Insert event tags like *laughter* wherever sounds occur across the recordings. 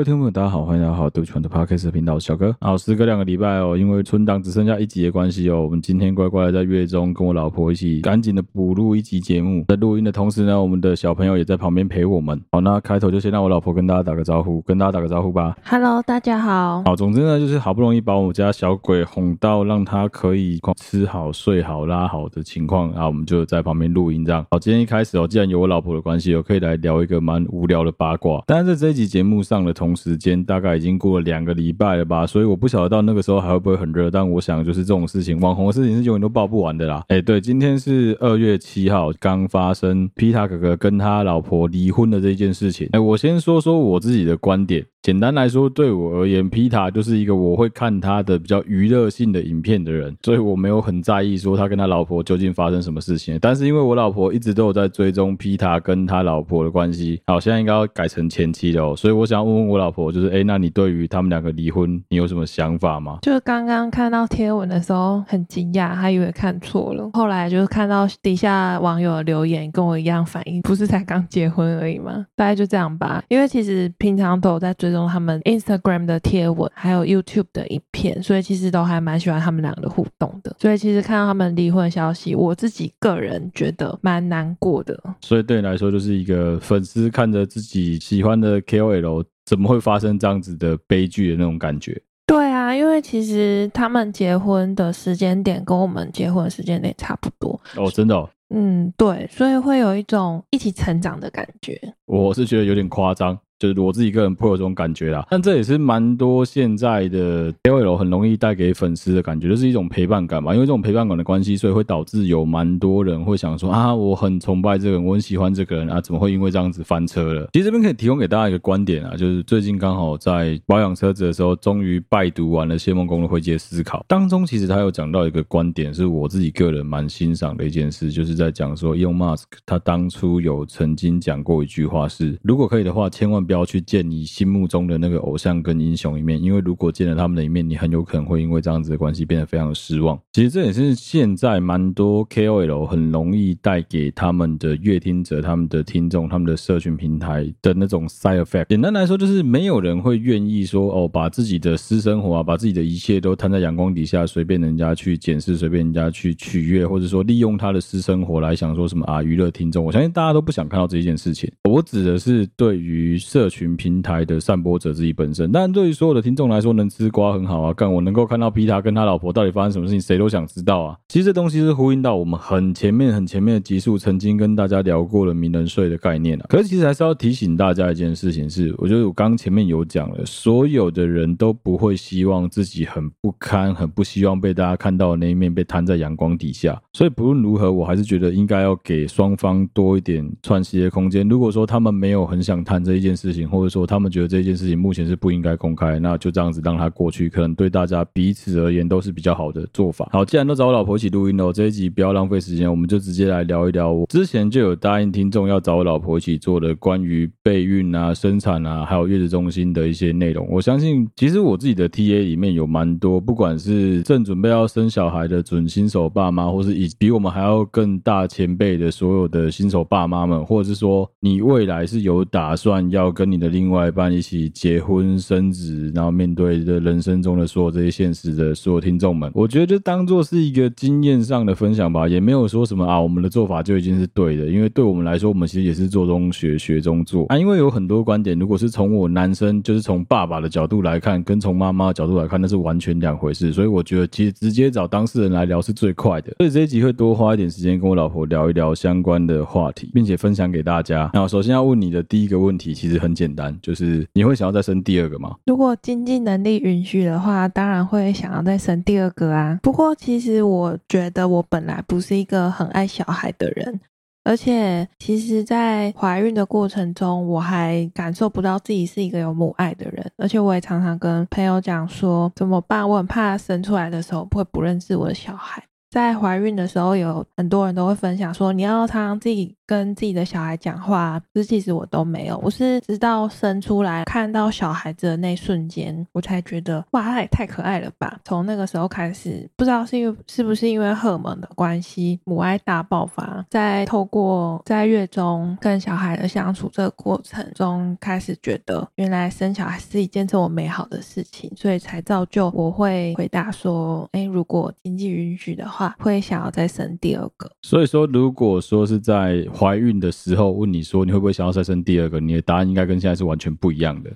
各位听众朋友，大家好，欢迎大家好，对不起，我的 Podcast 频道小哥。好，时隔两个礼拜哦，因为存档只剩下一集的关系哦，我们今天乖乖的在月中跟我老婆一起赶紧的补录一集节目。在录音的同时呢，我们的小朋友也在旁边陪我们。好，那开头就先让我老婆跟大家打个招呼，跟大家打个招呼吧。Hello，大家好。好，总之呢，就是好不容易把我们家小鬼哄到让他可以吃好、睡好、拉好的情况，然后我们就在旁边录音这样。好，今天一开始哦，既然有我老婆的关系，哦可以来聊一个蛮无聊的八卦。但是在这一集节目上的同时间，大概已经过了两个礼拜了吧，所以我不晓得到那个时候还会不会很热。但我想，就是这种事情，网红的事情是永远都报不完的啦。哎，对，今天是二月七号，刚发生皮塔哥哥跟他老婆离婚的这件事情。哎，我先说说我自己的观点。简单来说，对我而言，皮塔就是一个我会看他的比较娱乐性的影片的人，所以我没有很在意说他跟他老婆究竟发生什么事情。但是因为我老婆一直都有在追踪皮塔跟他老婆的关系，好，现在应该要改成前妻了哦。所以我想问问我老婆，就是哎，那你对于他们两个离婚，你有什么想法吗？就是刚刚看到贴文的时候很惊讶，还以为看错了，后来就是看到底下网友的留言跟我一样反应，不是才刚结婚而已吗？大概就这样吧。因为其实平常都有在追。中他们 Instagram 的贴文，还有 YouTube 的影片，所以其实都还蛮喜欢他们两个的互动的。所以其实看到他们离婚的消息，我自己个人觉得蛮难过的。所以对你来说，就是一个粉丝看着自己喜欢的 KOL 怎么会发生这样子的悲剧的那种感觉。对啊，因为其实他们结婚的时间点跟我们结婚的时间点差不多。哦，真的哦？嗯，对，所以会有一种一起成长的感觉。我是觉得有点夸张。就是我自己个人颇有这种感觉啦，但这也是蛮多现在的 KOL 很容易带给粉丝的感觉，就是一种陪伴感嘛。因为这种陪伴感的关系，所以会导致有蛮多人会想说啊，我很崇拜这个人，我很喜欢这个人啊，怎么会因为这样子翻车了？其实这边可以提供给大家一个观点啊，就是最近刚好在保养车子的时候，终于拜读完了谢孟恭的会接思考当中，其实他有讲到一个观点，是我自己个人蛮欣赏的一件事，就是在讲说，Elon Musk 他当初有曾经讲过一句话是，如果可以的话，千万。不要去见你心目中的那个偶像跟英雄一面，因为如果见了他们的一面，你很有可能会因为这样子的关系变得非常的失望。其实这也是现在蛮多 KOL 很容易带给他们的乐听者、他们的听众、他们的社群平台的那种 side effect。简单来说，就是没有人会愿意说哦，把自己的私生活啊，把自己的一切都摊在阳光底下，随便人家去检视，随便人家去取悦，或者说利用他的私生活来想说什么啊娱乐听众。我相信大家都不想看到这一件事情。我指的是对于社社群平台的散播者自己本身，但对于所有的听众来说，能吃瓜很好啊。干，我能够看到皮塔跟他老婆到底发生什么事情，谁都想知道啊。其实这东西是呼应到我们很前面、很前面的集数，曾经跟大家聊过了名人税的概念啊。可是其实还是要提醒大家一件事情是，我觉得我刚前面有讲了，所有的人都不会希望自己很不堪、很不希望被大家看到的那一面被摊在阳光底下。所以不论如何，我还是觉得应该要给双方多一点喘息的空间。如果说他们没有很想谈这一件事，事情，或者说他们觉得这件事情目前是不应该公开，那就这样子让它过去，可能对大家彼此而言都是比较好的做法。好，既然都找我老婆一起录音了，这一集不要浪费时间，我们就直接来聊一聊。我之前就有答应听众要找我老婆一起做的关于备孕啊、生产啊，还有月子中心的一些内容。我相信，其实我自己的 TA 里面有蛮多，不管是正准备要生小孩的准新手爸妈，或是以比我们还要更大前辈的所有的新手爸妈们，或者是说你未来是有打算要。跟你的另外一半一起结婚生子，然后面对的人生中的所有这些现实的所有听众们，我觉得就当做是一个经验上的分享吧，也没有说什么啊，我们的做法就已经是对的，因为对我们来说，我们其实也是做中学，学中做啊。因为有很多观点，如果是从我男生，就是从爸爸的角度来看，跟从妈妈的角度来看，那是完全两回事。所以我觉得，其实直接找当事人来聊是最快的。所以这一集会多花一点时间跟我老婆聊一聊相关的话题，并且分享给大家。那首先要问你的第一个问题，其实很。简单，就是你会想要再生第二个吗？如果经济能力允许的话，当然会想要再生第二个啊。不过，其实我觉得我本来不是一个很爱小孩的人，而且其实，在怀孕的过程中，我还感受不到自己是一个有母爱的人。而且，我也常常跟朋友讲说，怎么办？我很怕生出来的时候会不认识我的小孩。在怀孕的时候，有很多人都会分享说，你要常常自己。跟自己的小孩讲话，可是其实我都没有。我是直到生出来看到小孩子的那瞬间，我才觉得哇，他也太可爱了吧！从那个时候开始，不知道是因为是不是因为荷尔蒙的关系，母爱大爆发，在透过在月中跟小孩的相处这个过程中，开始觉得原来生小孩是一件这么美好的事情，所以才造就我会回答说：哎，如果经济允许的话，会想要再生第二个。所以说，如果说是在怀孕的时候问你说你会不会想要再生第二个，你的答案应该跟现在是完全不一样的。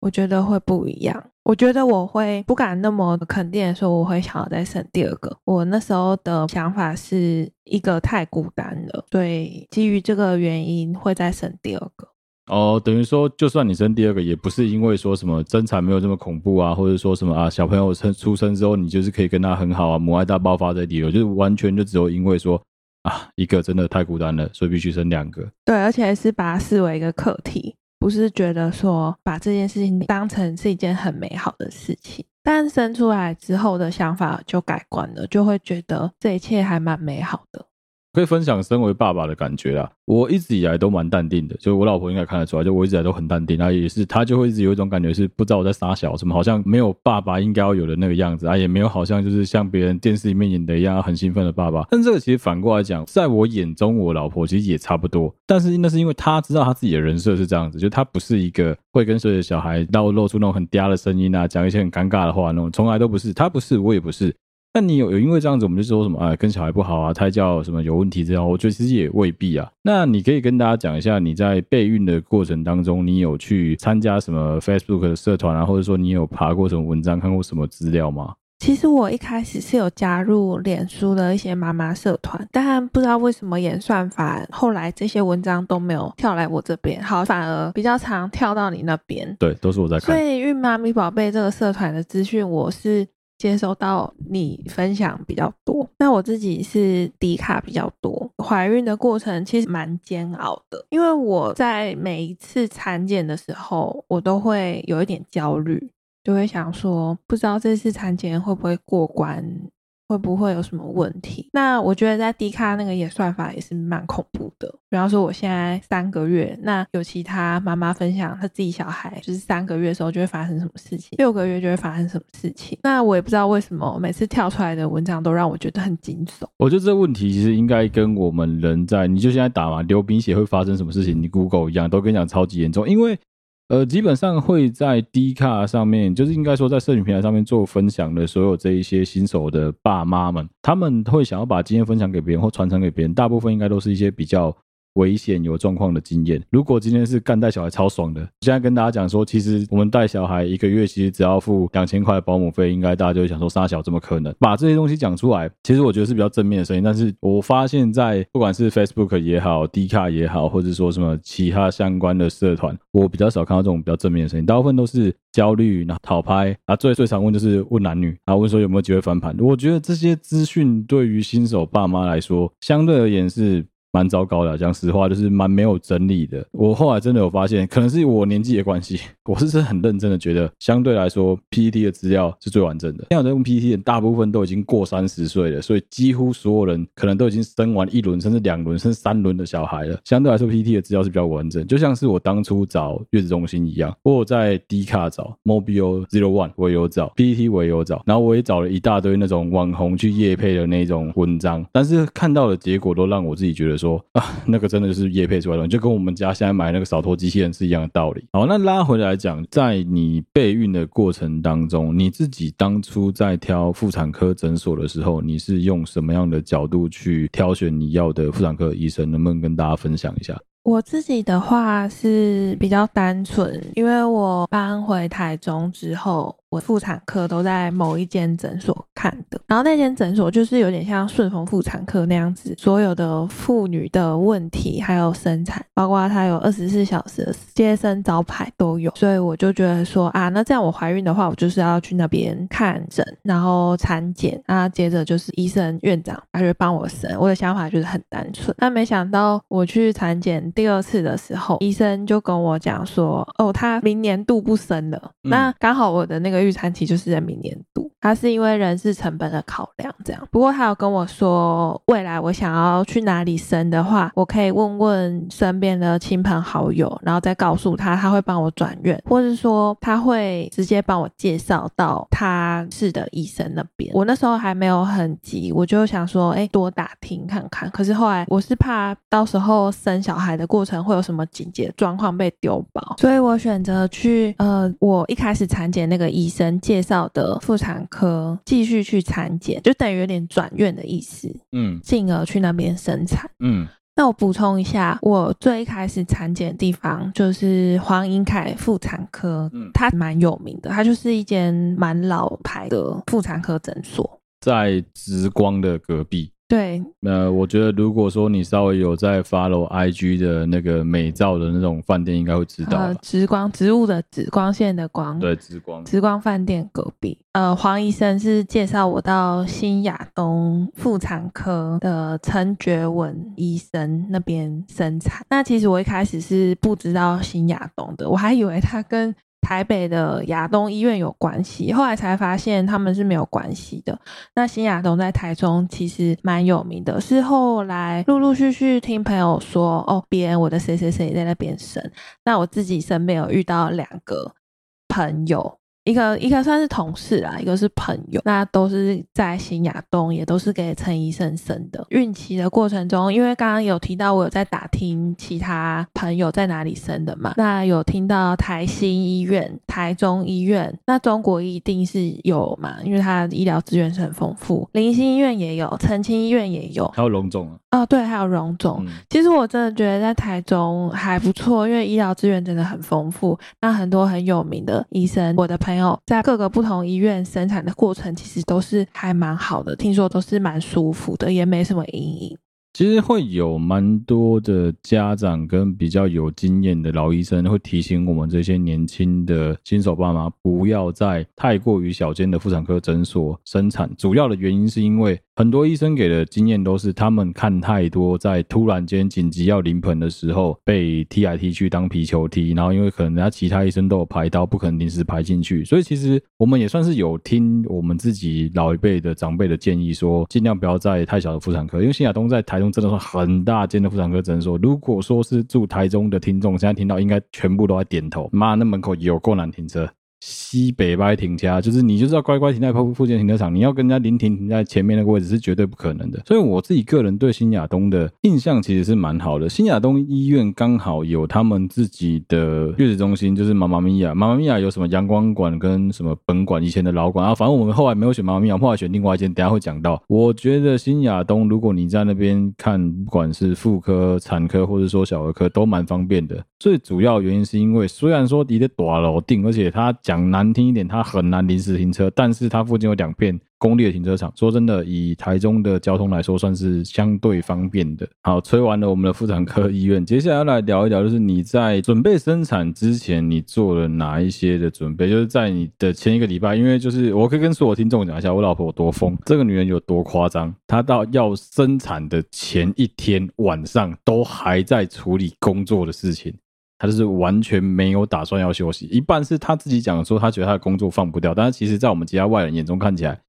我觉得会不一样。我觉得我会不敢那么肯定的说我会想要再生第二个。我那时候的想法是一个太孤单了，所以基于这个原因会再生第二个。哦，等于说，就算你生第二个，也不是因为说什么争产没有这么恐怖啊，或者说什么啊，小朋友生出生之后，你就是可以跟他很好啊，母爱大爆发的理由，就是完全就只有因为说啊，一个真的太孤单了，所以必须生两个。对，而且是把它视为一个课题，不是觉得说把这件事情当成是一件很美好的事情。但生出来之后的想法就改观了，就会觉得这一切还蛮美好的。可以分享身为爸爸的感觉啦。我一直以来都蛮淡定的，就我老婆应该看得出来，就我一直以来都很淡定。啊也是，她就会一直有一种感觉是不知道我在撒小什么，好像没有爸爸应该要有的那个样子啊，也没有好像就是像别人电视里面演的一样很兴奋的爸爸。但这个其实反过来讲，在我眼中，我老婆其实也差不多。但是那是因为她知道她自己的人设是这样子，就她不是一个会跟所有的小孩到露出那种很嗲的声音啊，讲一些很尴尬的话那种，从来都不是。她不是，我也不是。那你有有因为这样子，我们就说什么啊，跟小孩不好啊，胎教什么有问题这样，我觉得其实也未必啊。那你可以跟大家讲一下，你在备孕的过程当中，你有去参加什么 Facebook 的社团啊，或者说你有爬过什么文章，看过什么资料吗？其实我一开始是有加入脸书的一些妈妈社团，但不知道为什么演算法，后来这些文章都没有跳来我这边，好，反而比较常跳到你那边。对，都是我在看。所以孕妈咪宝贝这个社团的资讯，我是。接收到你分享比较多，那我自己是低卡比较多。怀孕的过程其实蛮煎熬的，因为我在每一次产检的时候，我都会有一点焦虑，就会想说，不知道这次产检会不会过关。会不会有什么问题？那我觉得在 D 卡那个演算法也是蛮恐怖的。比方说我现在三个月，那有其他妈妈分享她自己小孩就是三个月的时候就会发生什么事情，六个月就会发生什么事情。那我也不知道为什么每次跳出来的文章都让我觉得很惊悚。我觉得这个问题其实应该跟我们人在，你就现在打嘛，流鼻血会发生什么事情，你 Google 一样，都跟你讲超级严重，因为。呃，基本上会在 D 卡上面，就是应该说在摄影平台上面做分享的所有这一些新手的爸妈们，他们会想要把经验分享给别人或传承给别人，大部分应该都是一些比较。危险有状况的经验。如果今天是干带小孩超爽的，现在跟大家讲说，其实我们带小孩一个月其实只要付两千块保姆费，应该大家就会想说，杀小怎么可能？把这些东西讲出来，其实我觉得是比较正面的声音。但是我发现，在不管是 Facebook 也好，D 卡也好，或者说什么其他相关的社团，我比较少看到这种比较正面的声音，大部分都是焦虑，然后讨拍啊，最最常问就是问男女，然后问说有没有机会翻盘。我觉得这些资讯对于新手爸妈来说，相对而言是。蛮糟糕的，讲实话就是蛮没有整理的。我后来真的有发现，可能是我年纪的关系，*laughs* 我是真的很认真的觉得，相对来说，PPT 的资料是最完整的。现在在用 PPT，的大部分都已经过三十岁了，所以几乎所有人可能都已经生完一轮，甚至两轮，甚至三轮的小孩了。相对来说，PPT 的资料是比较完整，就像是我当初找月子中心一样，我有在 D 卡找 Mobile Zero One，我也有找，PPT 我也有找，然后我也找了一大堆那种网红去夜配的那种文章，但是看到的结果都让我自己觉得。说啊，那个真的是业配出来的，就跟我们家现在买那个扫拖机器人是一样的道理。好，那拉回来讲，在你备孕的过程当中，你自己当初在挑妇产科诊所的时候，你是用什么样的角度去挑选你要的妇产科医生？能不能跟大家分享一下？我自己的话是比较单纯，因为我搬回台中之后。我妇产科都在某一间诊所看的，然后那间诊所就是有点像顺丰妇产科那样子，所有的妇女的问题还有生产，包括它有二十四小时的接生招牌都有，所以我就觉得说啊，那这样我怀孕的话，我就是要去那边看诊，然后产检，啊，接着就是医生院长他就帮我生。我的想法就是很单纯，但没想到我去产检第二次的时候，医生就跟我讲说，哦，他明年度不生了，嗯、那刚好我的那个。预产期就是在明年度，他是因为人事成本的考量这样。不过他有跟我说，未来我想要去哪里生的话，我可以问问身边的亲朋好友，然后再告诉他，他会帮我转院，或是说他会直接帮我介绍到他是的医生那边。我那时候还没有很急，我就想说，哎，多打听看看。可是后来我是怕到时候生小孩的过程会有什么紧急状况被丢包，所以我选择去呃，我一开始产检那个医生介绍的妇产科继续去产检，就等于有点转院的意思，嗯，进而去那边生产，嗯。那我补充一下，我最开始产检的地方就是黄英凯妇产科，嗯，它蛮有名的，它就是一间蛮老牌的妇产科诊所，在直光的隔壁。对，那我觉得如果说你稍微有在 follow IG 的那个美照的那种饭店，应该会知道。呃，直光植物的紫光线的光，对，直光直光饭店隔壁。呃，黄医生是介绍我到新亚东妇产科的陈觉文医生那边生产。那其实我一开始是不知道新亚东的，我还以为他跟。台北的亚东医院有关系，后来才发现他们是没有关系的。那新亚东在台中其实蛮有名的，是后来陆陆续续听朋友说，哦，别人我的谁谁谁在那边生。那我自己身边有遇到两个朋友。一个一个算是同事啊，一个是朋友，那都是在新亚东，也都是给陈医生生的。孕期的过程中，因为刚刚有提到我有在打听其他朋友在哪里生的嘛，那有听到台新医院、台中医院，那中国一定是有嘛，因为它医疗资源是很丰富。林新医院也有，澄清医院也有，还有荣总啊。哦，对，还有荣总。嗯。其实我真的觉得在台中还不错，因为医疗资源真的很丰富，那很多很有名的医生，我的朋友。没有在各个不同医院生产的过程，其实都是还蛮好的，听说都是蛮舒服的，也没什么阴影。其实会有蛮多的家长跟比较有经验的老医生会提醒我们这些年轻的新手爸妈，不要在太过于小间的妇产科诊所生产。主要的原因是因为很多医生给的经验都是他们看太多，在突然间紧急要临盆的时候被踢来踢去当皮球踢，然后因为可能人家其他医生都有排刀，不可能临时排进去。所以其实我们也算是有听我们自己老一辈的长辈的建议，说尽量不要在太小的妇产科，因为新亚东在台中。真的是很大间的妇产科诊所。如果说是住台中的听众，现在听到应该全部都在点头。妈，那门口有够难停车。西北歪停车，就是你就是要乖乖停在附附近停车场，你要跟人家临停停在前面那个位置是绝对不可能的。所以我自己个人对新亚东的印象其实是蛮好的。新亚东医院刚好有他们自己的月子中心，就是妈妈咪呀，妈妈咪呀有什么阳光馆跟什么本馆以前的老馆啊，反正我们后来没有选妈妈咪呀，后来选另外一间，等下会讲到。我觉得新亚东如果你在那边看，不管是妇科、产科或者说小儿科，都蛮方便的。最主要原因是因为虽然说离得大楼定，而且它。讲难听一点，它很难临时停车，但是它附近有两片公立的停车场。说真的，以台中的交通来说，算是相对方便的。好，吹完了我们的妇产科医院，接下来要来聊一聊，就是你在准备生产之前，你做了哪一些的准备？就是在你的前一个礼拜，因为就是我可以跟所有听众讲一下，我老婆有多疯，这个女人有多夸张。她到要生产的前一天晚上，都还在处理工作的事情。他就是完全没有打算要休息，一半是他自己讲说他觉得他的工作放不掉，但是其实在我们其他外人眼中看起来，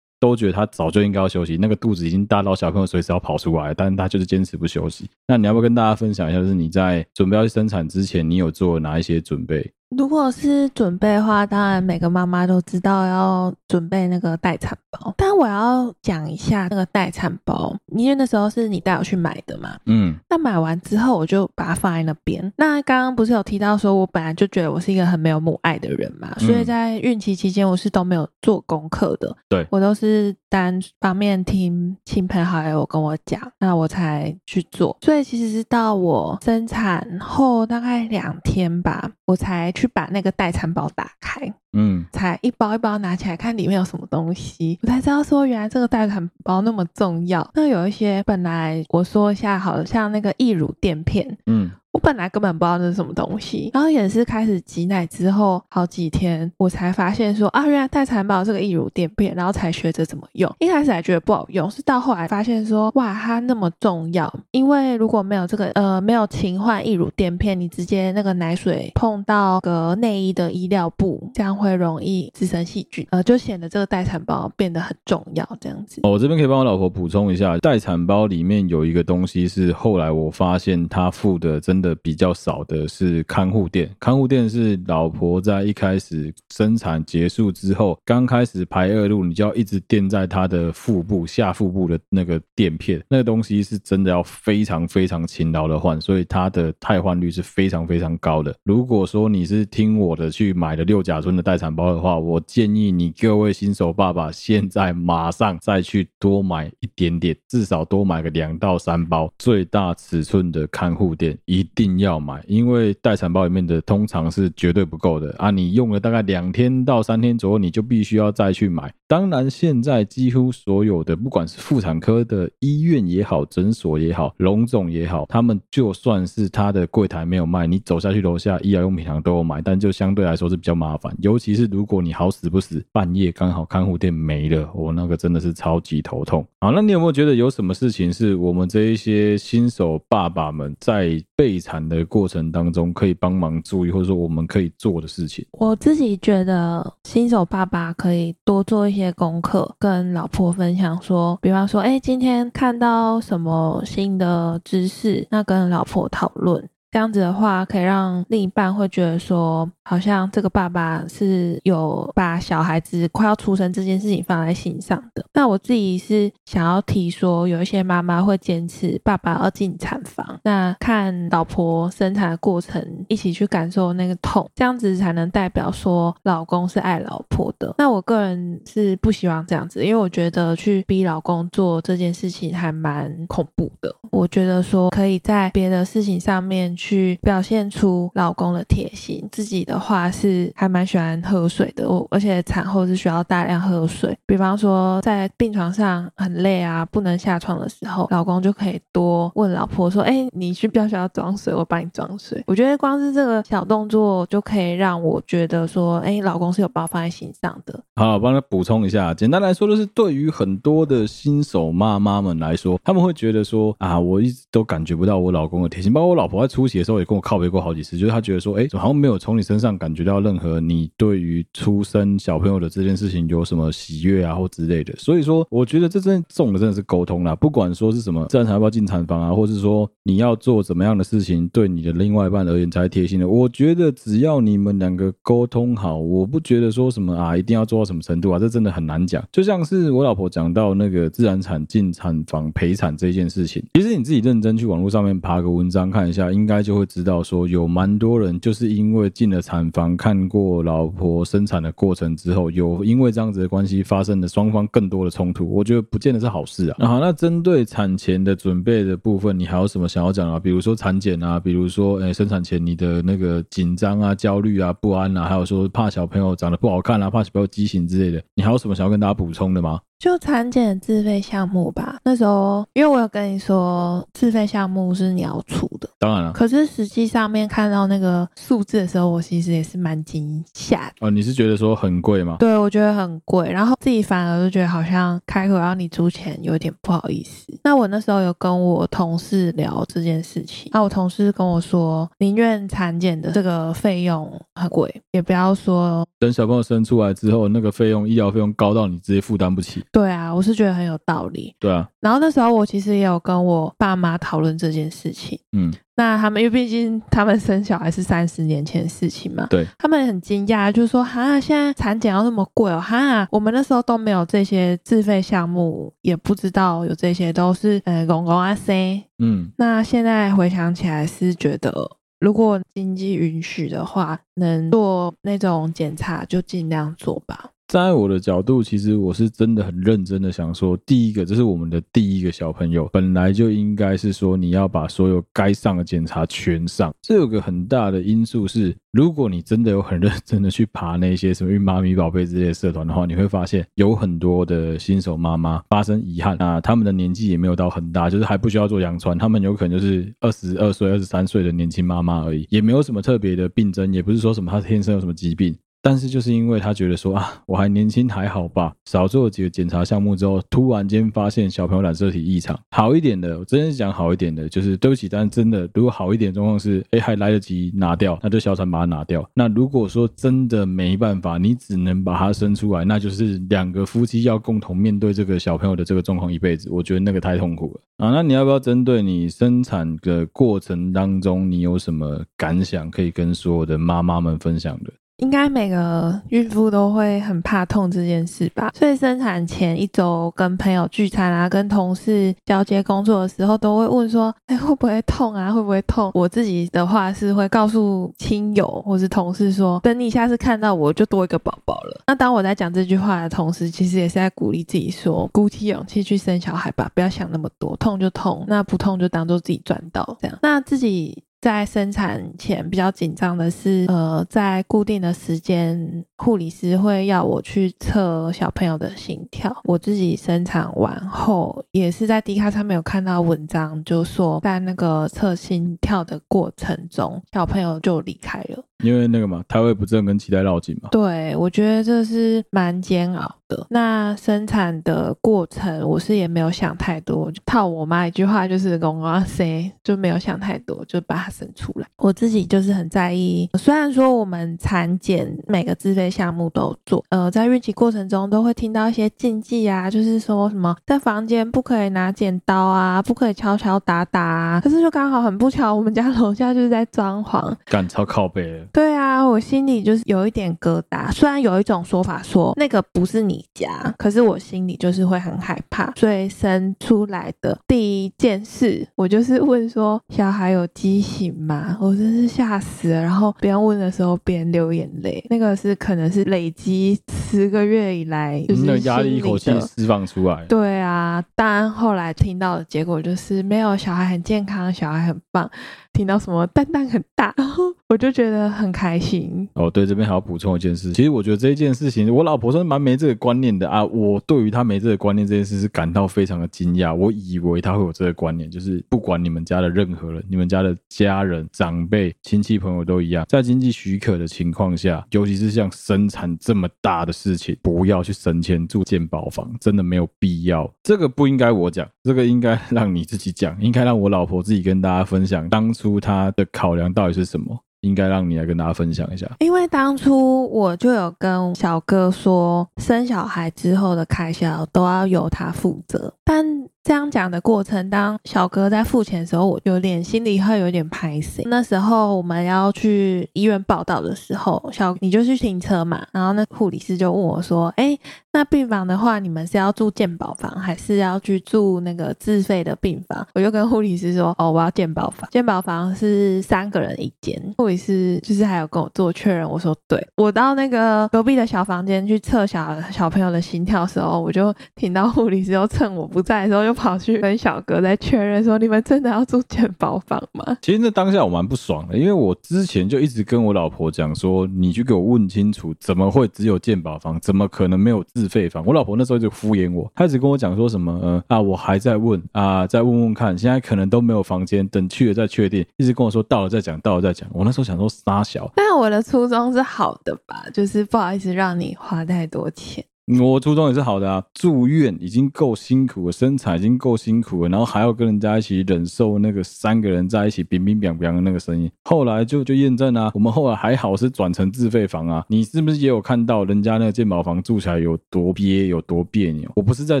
都觉得他早就应该要休息，那个肚子已经大到小朋友随时要跑出来，但是他就是坚持不休息。那你要不要跟大家分享一下，就是你在准备要去生产之前，你有做哪一些准备？如果是准备的话，当然每个妈妈都知道要准备那个待产包。但我要讲一下那个待产包，因为那时候是你带我去买的嘛。嗯。那买完之后，我就把它放在那边。那刚刚不是有提到说，我本来就觉得我是一个很没有母爱的人嘛，所以在孕期期间，我是都没有做功课的。对。我都是单方面听亲朋好友跟我讲，那我才去做。所以其实是到我生产后大概两天吧，我才。去把那个代餐包打开，嗯，才一包一包拿起来看里面有什么东西，我才知道说原来这个代餐包那么重要。那有一些本来我说一下好了，像那个易乳垫片，嗯。我本来根本不知道那是什么东西，然后也是开始挤奶之后好几天，我才发现说啊，原来待产包这个溢乳垫片，然后才学着怎么用。一开始还觉得不好用，是到后来发现说哇，它那么重要，因为如果没有这个呃没有勤换溢乳垫片，你直接那个奶水碰到个内衣的衣料布，这样会容易滋生细菌，呃，就显得这个待产包变得很重要，这样子。哦我这边可以帮我老婆补充一下，待产包里面有一个东西是后来我发现他附的真的的比较少的是看护垫。看护垫是老婆在一开始生产结束之后，刚开始排恶露，你就要一直垫在她的腹部下腹部的那个垫片，那个东西是真的要非常非常勤劳的换，所以它的汰换率是非常非常高的。如果说你是听我的去买的六甲村的待产包的话，我建议你各位新手爸爸现在马上再去多买一点点，至少多买个两到三包最大尺寸的看护垫，一定要买，因为待产包里面的通常是绝对不够的啊！你用了大概两天到三天左右，你就必须要再去买。当然，现在几乎所有的不管是妇产科的医院也好，诊所也好，龙总也好，他们就算是他的柜台没有卖，你走下去楼下医疗用品行都有买，但就相对来说是比较麻烦，尤其是如果你好死不死半夜刚好看护店没了，我、那个真的是超级头痛。好，那你有没有觉得有什么事情是我们这一些新手爸爸们在备谈的过程当中可以帮忙注意，或者说我们可以做的事情？我自己觉得新手爸爸可以多做一些功课，跟老婆分享说，比方说，哎，今天看到什么新的知识，那跟老婆讨论。这样子的话，可以让另一半会觉得说，好像这个爸爸是有把小孩子快要出生这件事情放在心上的。那我自己是想要提说，有一些妈妈会坚持爸爸要进产房，那看老婆生产的过程，一起去感受那个痛，这样子才能代表说老公是爱老婆的。那我个人是不希望这样子，因为我觉得去逼老公做这件事情还蛮恐怖的。我觉得说可以在别的事情上面去表现出老公的贴心。自己的话是还蛮喜欢喝水的，我而且产后是需要大量喝水。比方说在病床上很累啊，不能下床的时候，老公就可以多问老婆说：“哎，你需不需要装水？我帮你装水。”我觉得光是这个小动作就可以让我觉得说：“哎，老公是有把我放在心上的。”好，我帮他补充一下，简单来说就是，对于很多的新手妈妈们来说，他们会觉得说：“啊，我一直都感觉不到我老公的贴心，包括我老婆在初期的时候也跟我靠北过好几次，就是他觉得说，哎，怎么好像没有从你身上感觉到任何你对于出生小朋友的这件事情有什么喜悦啊或之类的。所以说，我觉得这真重的真的是沟通啦，不管说是什么自然产要不要进产房啊，或是说你要做怎么样的事情，对你的另外一半而言才贴心的。我觉得只要你们两个沟通好，我不觉得说什么啊，一定要做到什么程度啊，这真的很难讲。就像是我老婆讲到那个自然产进产房陪产这件事情，其实你自己认真去网络上面爬个文章看一下，应该就会知道说，有蛮多人就是因为进了产房，看过老婆生产的过程之后，有因为这样子的关系发生了双方更多的冲突，我觉得不见得是好事啊。那好，那针对产前的准备的部分，你还有什么想要讲啊？比如说产检啊，比如说诶生产前你的那个紧张啊、焦虑啊、不安啊，还有说怕小朋友长得不好看啊，怕小朋友畸形之类的，你还有什么想要跟大家补充的吗？就产检的自费项目吧，那时候因为我有跟你说自费项目是你要出的，当然了。可是实际上面看到那个数字的时候，我其实也是蛮惊吓的。哦，你是觉得说很贵吗？对，我觉得很贵，然后自己反而就觉得好像开口要你出钱有点不好意思。那我那时候有跟我同事聊这件事情，那我同事跟我说，宁愿产检的这个费用很贵，也不要说等小朋友生出来之后，那个费用医疗费用高到你直接负担不起。对啊，我是觉得很有道理。对啊，然后那时候我其实也有跟我爸妈讨论这件事情。嗯，那他们因为毕竟他们生小孩是三十年前的事情嘛，对，他们很惊讶，就是说哈，现在产检要那么贵哦，哈，我们那时候都没有这些自费项目，也不知道有这些，都是呃公公啊 C。嗯，那现在回想起来是觉得。如果经济允许的话，能做那种检查就尽量做吧。在我的角度，其实我是真的很认真的想说，第一个，这是我们的第一个小朋友，本来就应该是说你要把所有该上的检查全上。这有个很大的因素是，如果你真的有很认真的去爬那些什么孕妈咪宝贝这些社团的话，你会发现有很多的新手妈妈发生遗憾啊，他们的年纪也没有到很大，就是还不需要做羊穿，他们有可能就是二十二岁、二十三岁的年轻妈妈而已，也没有什么特别的病症，也不是说什么他天生有什么疾病。但是就是因为他觉得说啊，我还年轻还好吧，少做了几个检查项目之后，突然间发现小朋友染色体异常。好一点的，我真的是讲好一点的，就是对不起，但是真的，如果好一点状况是，哎，还来得及拿掉，那就小产把它拿掉。那如果说真的没办法，你只能把它生出来，那就是两个夫妻要共同面对这个小朋友的这个状况一辈子。我觉得那个太痛苦了啊。那你要不要针对你生产的过程当中，你有什么感想可以跟所有的妈妈们分享的？应该每个孕妇都会很怕痛这件事吧，所以生产前一周跟朋友聚餐啊，跟同事交接工作的时候，都会问说，哎，会不会痛啊？会不会痛？我自己的话是会告诉亲友或是同事说，等你下次看到我就多一个宝宝了。那当我在讲这句话的同时，其实也是在鼓励自己说，鼓起勇气去生小孩吧，不要想那么多，痛就痛，那不痛就当做自己赚到这样。那自己。在生产前比较紧张的是，呃，在固定的时间，护理师会要我去测小朋友的心跳。我自己生产完后，也是在 D 卡上面有看到文章，就说在那个测心跳的过程中，小朋友就离开了。因为那个嘛，胎位不正跟脐带绕颈嘛。对，我觉得这是蛮煎熬的。那生产的过程，我是也没有想太多，就套我妈一句话，就是“公啊生”，就没有想太多，就把它生出来。我自己就是很在意，虽然说我们产检每个自费项目都做，呃，在孕期过程中都会听到一些禁忌啊，就是说什么在房间不可以拿剪刀啊，不可以敲敲打打啊。可是就刚好很不巧，我们家楼下就是在装潢，赶超靠背。对啊，我心里就是有一点疙瘩。虽然有一种说法说那个不是你家，可是我心里就是会很害怕。所以生出来的第一件事，我就是问说：小孩有畸形吗？我真是吓死了。然后别人问的时候，别人流眼泪。那个是可能是累积十个月以来，就是那压力一口气释放出来。对啊，当然后来听到的结果就是没有，小孩很健康，小孩很棒。听到什么蛋蛋很大，然 *laughs* 后我就觉得很开心。哦，对，这边还要补充一件事。其实我觉得这一件事情，我老婆是蛮没这个观念的啊。我对于她没这个观念这件事是感到非常的惊讶。我以为她会有这个观念，就是不管你们家的任何人，你们家的家人、长辈、亲戚朋友都一样，在经济许可的情况下，尤其是像生产这么大的事情，不要去省钱住建保房，真的没有必要。这个不应该我讲，这个应该让你自己讲，应该让我老婆自己跟大家分享当初。他的考量到底是什么？应该让你来跟大家分享一下。因为当初我就有跟小哥说，生小孩之后的开销都要由他负责，但。这样讲的过程，当小哥在付钱的时候，我有点心里会有点拍谢。那时候我们要去医院报道的时候，小你就去停车嘛，然后那护理师就问我说：“哎，那病房的话，你们是要住健保房，还是要去住那个自费的病房？”我就跟护理师说：“哦，我要健保房，健保房是三个人一间。”护理师就是还有跟我做确认，我说：“对。”我到那个隔壁的小房间去测小小朋友的心跳的时候，我就听到护理师又趁我不在的时候又。跑去跟小哥在确认说：“你们真的要住健保房吗？”其实那当下我蛮不爽的，因为我之前就一直跟我老婆讲说：“你去给我问清楚，怎么会只有健保房？怎么可能没有自费房？”我老婆那时候就敷衍我，她一直跟我讲说什么：“呃啊，我还在问啊，再问问看，现在可能都没有房间，等去了再确定。”一直跟我说到了再讲，到了再讲。我那时候想说傻小，但我的初衷是好的吧，就是不好意思让你花太多钱。我初衷也是好的啊，住院已经够辛苦了，生产已经够辛苦了，然后还要跟人家一起忍受那个三个人在一起冰冰冰冰的那个声音。后来就就验证啊，我们后来还好是转成自费房啊。你是不是也有看到人家那个健保房住起来有多憋，有多别扭？我不是在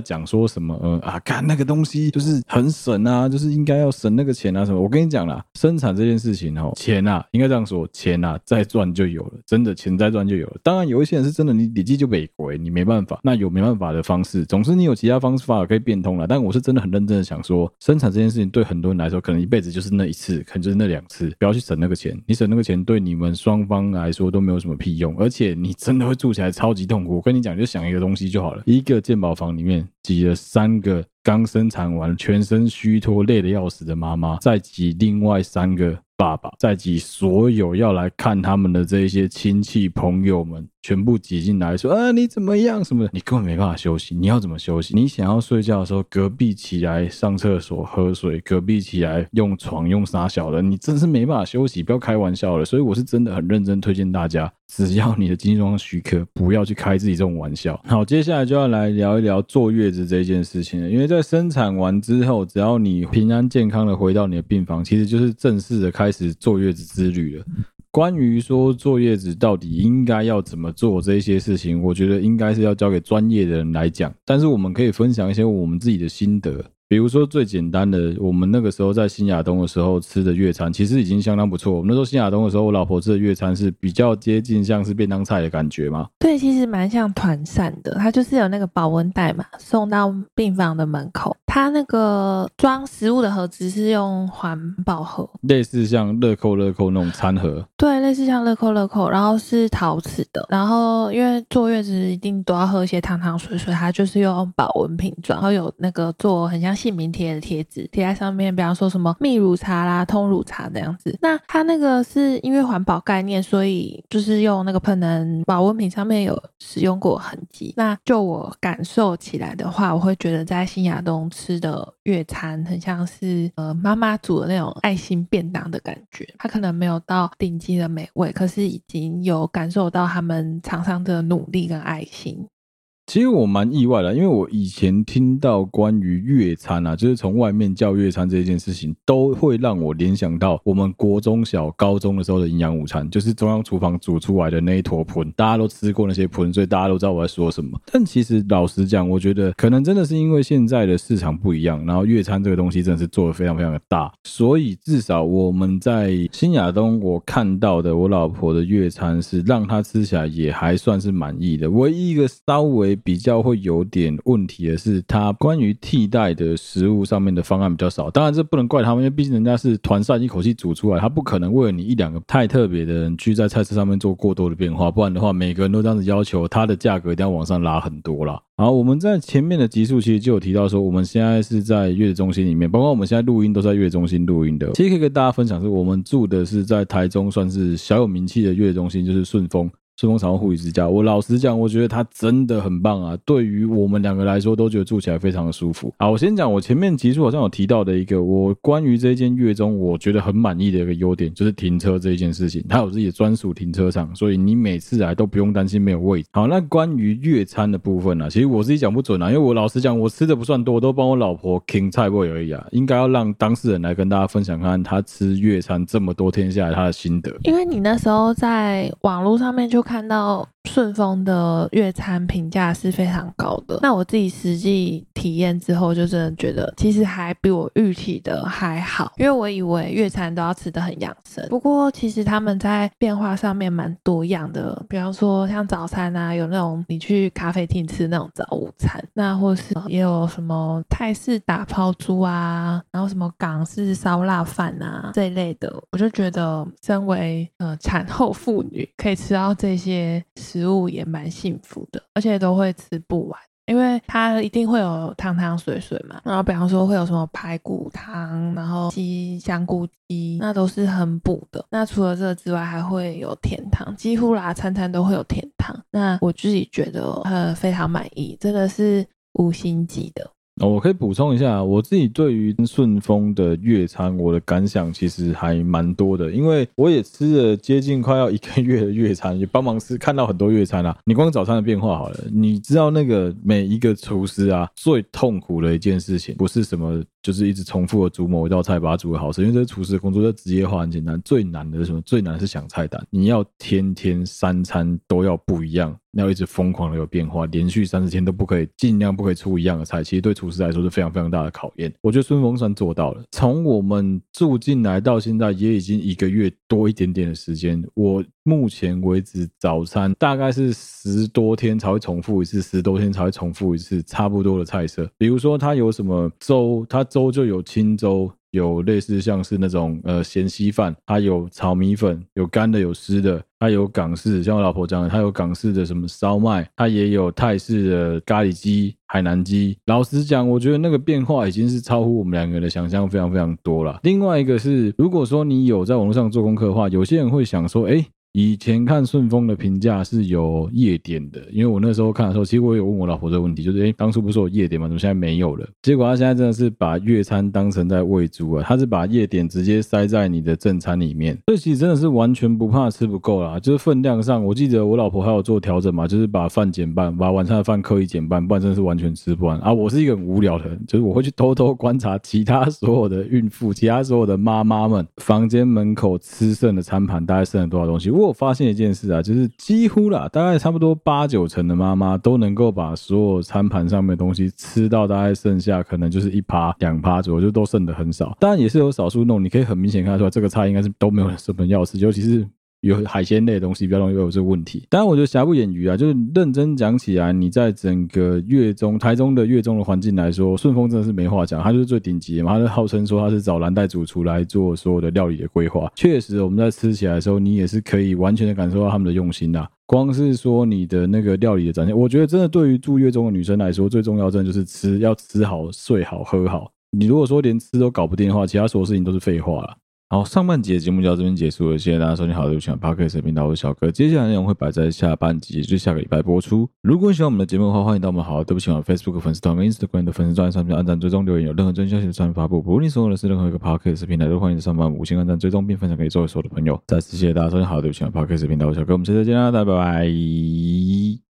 讲说什么，呃啊，看那个东西就是很省啊，就是应该要省那个钱啊什么。我跟你讲啦，生产这件事情哦，钱啊，应该这样说，钱啊再赚就有了，真的钱再赚就有了。当然有一些人是真的，你累计就没鬼，你没办法。办法，那有没办法的方式，总之你有其他方法可以变通了。但我是真的很认真的想说，生产这件事情对很多人来说，可能一辈子就是那一次，可能就是那两次，不要去省那个钱。你省那个钱对你们双方来说都没有什么屁用，而且你真的会住起来超级痛苦。我跟你讲，就想一个东西就好了，一个鉴宝房里面挤了三个刚生产完、全身虚脱、累得要死的妈妈，再挤另外三个。爸爸再挤所有要来看他们的这些亲戚朋友们，全部挤进来说啊，你怎么样什么的，你根本没办法休息。你要怎么休息？你想要睡觉的时候，隔壁起来上厕所喝水，隔壁起来用床用啥小的，你真是没办法休息。不要开玩笑了。所以我是真的很认真推荐大家，只要你的经济状况许可，不要去开自己这种玩笑。好，接下来就要来聊一聊坐月子这件事情了。因为在生产完之后，只要你平安健康的回到你的病房，其实就是正式的开。始坐月子之旅了。关于说坐月子到底应该要怎么做这些事情，我觉得应该是要交给专业的人来讲。但是我们可以分享一些我们自己的心得。比如说最简单的，我们那个时候在新亚东的时候吃的月餐，其实已经相当不错。我们那时候新亚东的时候，我老婆吃的月餐是比较接近像是便当菜的感觉嘛？对，其实蛮像团膳的。它就是有那个保温袋嘛，送到病房的门口。它那个装食物的盒子是用环保盒，类似像乐扣乐扣那种餐盒。对，类似像乐扣乐扣，然后是陶瓷的。然后因为坐月子一定都要喝一些汤汤水水，它就是用保温瓶装，然后有那个做很像。姓名贴的贴纸贴在上面，比方说什么蜜乳茶啦、通乳茶这样子。那它那个是因为环保概念，所以就是用那个喷能保温瓶上面有使用过痕迹。那就我感受起来的话，我会觉得在新亚东吃吃的月餐很像是呃妈妈煮的那种爱心便当的感觉。它可能没有到顶级的美味，可是已经有感受到他们厂商的努力跟爱心。其实我蛮意外的，因为我以前听到关于月餐啊，就是从外面叫月餐这件事情，都会让我联想到我们国中小、高中的时候的营养午餐，就是中央厨房煮出来的那一坨盆，大家都吃过那些盆，所以大家都知道我在说什么。但其实老实讲，我觉得可能真的是因为现在的市场不一样，然后月餐这个东西真的是做的非常非常的大，所以至少我们在新亚东我看到的我老婆的月餐是让她吃起来也还算是满意的，唯一一个稍微。比较会有点问题的是，它关于替代的食物上面的方案比较少。当然，这不能怪他们，因为毕竟人家是团膳一口气煮出来，他不可能为了你一两个太特别的人去在菜市上面做过多的变化。不然的话，每个人都这样子要求，它的价格一定要往上拉很多啦。好，我们在前面的集数其实就有提到说，我们现在是在月子中心里面，包括我们现在录音都在月子中心录音的。其实可以跟大家分享，是我们住的是在台中算是小有名气的月子中心，就是顺丰。顺丰产后护理之家，我老实讲，我觉得它真的很棒啊！对于我们两个来说，都觉得住起来非常的舒服。好，我先讲我前面集数好像有提到的一个，我关于这间月中我觉得很满意的一个优点，就是停车这一件事情。它有自己的专属停车场，所以你每次来都不用担心没有位置。好，那关于月餐的部分呢、其实我自己讲不准啊，因为我老实讲，我吃的不算多，都帮我老婆清菜过而已啊。应该要让当事人来跟大家分享看他吃月餐这么多天下来他的心得。因为你那时候在网络上面就看到。顺丰的月餐评价是非常高的，那我自己实际体验之后，就真的觉得其实还比我预期的还好，因为我以为月餐都要吃得很养生，不过其实他们在变化上面蛮多样的，比方说像早餐啊，有那种你去咖啡厅吃那种早午餐，那或是也有什么泰式打抛猪啊，然后什么港式烧腊饭啊这一类的，我就觉得身为呃产后妇女可以吃到这些。食物也蛮幸福的，而且都会吃不完，因为它一定会有汤汤水水嘛。然后比方说会有什么排骨汤，然后鸡香菇鸡，那都是很补的。那除了这个之外，还会有甜汤，几乎啦餐餐都会有甜汤。那我自己觉得呃非常满意，真的是五星级的。我可以补充一下，我自己对于顺丰的月餐，我的感想其实还蛮多的，因为我也吃了接近快要一个月的月餐，也帮忙吃看到很多月餐啊。你光早餐的变化好了，你知道那个每一个厨师啊，最痛苦的一件事情，不是什么。就是一直重复的煮某一道菜，把它煮得好吃。因为这厨师的工作，这职业化很简单。最难的是什么？最难的是想菜单。你要天天三餐都要不一样，要一直疯狂的有变化，连续三十天都不可以，尽量不可以出一样的菜。其实对厨师来说是非常非常大的考验。我觉得顺丰算做到了。从我们住进来到现在，也已经一个月多一点点的时间。我目前为止早餐大概是十多天才会重复一次，十多天才会重复一次差不多的菜色。比如说它有什么粥，它粥就有清粥。有类似像是那种呃咸稀饭，它有炒米粉，有干的有湿的，它有港式，像我老婆讲的，它有港式的什么烧麦，它也有泰式的咖喱鸡、海南鸡。老实讲，我觉得那个变化已经是超乎我们两个人的想象，非常非常多了。另外一个是，如果说你有在网络上做功课的话，有些人会想说，哎。以前看顺丰的评价是有夜点的，因为我那时候看的时候，其实我有问我老婆这个问题，就是诶，当初不是有夜点吗？怎么现在没有了？结果他现在真的是把月餐当成在喂猪啊，他是把夜点直接塞在你的正餐里面，所以其实真的是完全不怕吃不够啦，就是分量上，我记得我老婆还有做调整嘛，就是把饭减半，把晚餐的饭刻意减半，不然真的是完全吃不完啊。我是一个很无聊的人，就是我会去偷偷观察其他所有的孕妇，其他所有的妈妈们房间门口吃剩的餐盘大概剩了多少东西。我我发现一件事啊，就是几乎啦，大概差不多八九成的妈妈都能够把所有餐盘上面的东西吃到大概剩下可能就是一趴两趴左右，就都剩的很少。当然也是有少数弄，你可以很明显看出来，这个菜应该是都没有什么要吃，尤其是。有海鲜类的东西比较容易有这个问题，当然我觉得瑕不掩瑜啊，就是认真讲起来，你在整个月中台中的月中的环境来说，顺丰真的是没话讲，它就是最顶级的嘛，它就号称说它是找蓝带主厨来做所有的料理的规划。确实，我们在吃起来的时候，你也是可以完全的感受到他们的用心呐。光是说你的那个料理的展现，我觉得真的对于住月中的女生来说，最重要真的就是吃，要吃好、睡好、喝好。你如果说连吃都搞不定的话，其他所有事情都是废话了。好，上半集的节目就到这边结束了，谢谢大家收听。好的，有喜欢 Podcast 频道，我是小哥。接下来内容会摆在下半集，就下个礼拜播出。如果你喜欢我们的节目的话，欢迎到我们好对不起 Facebook 粉丝团跟 Instagram 的粉丝专页上面按赞、追踪、留言，有任何真消息的专发布。不论你所用的是任何一个 Podcast 平台，都欢迎上方五星按赞、追踪并分享给周围所有的朋友。再次谢谢大家收听。好对不起我 Podcast 频道，我是小哥，我们下次再见啦，大家拜拜。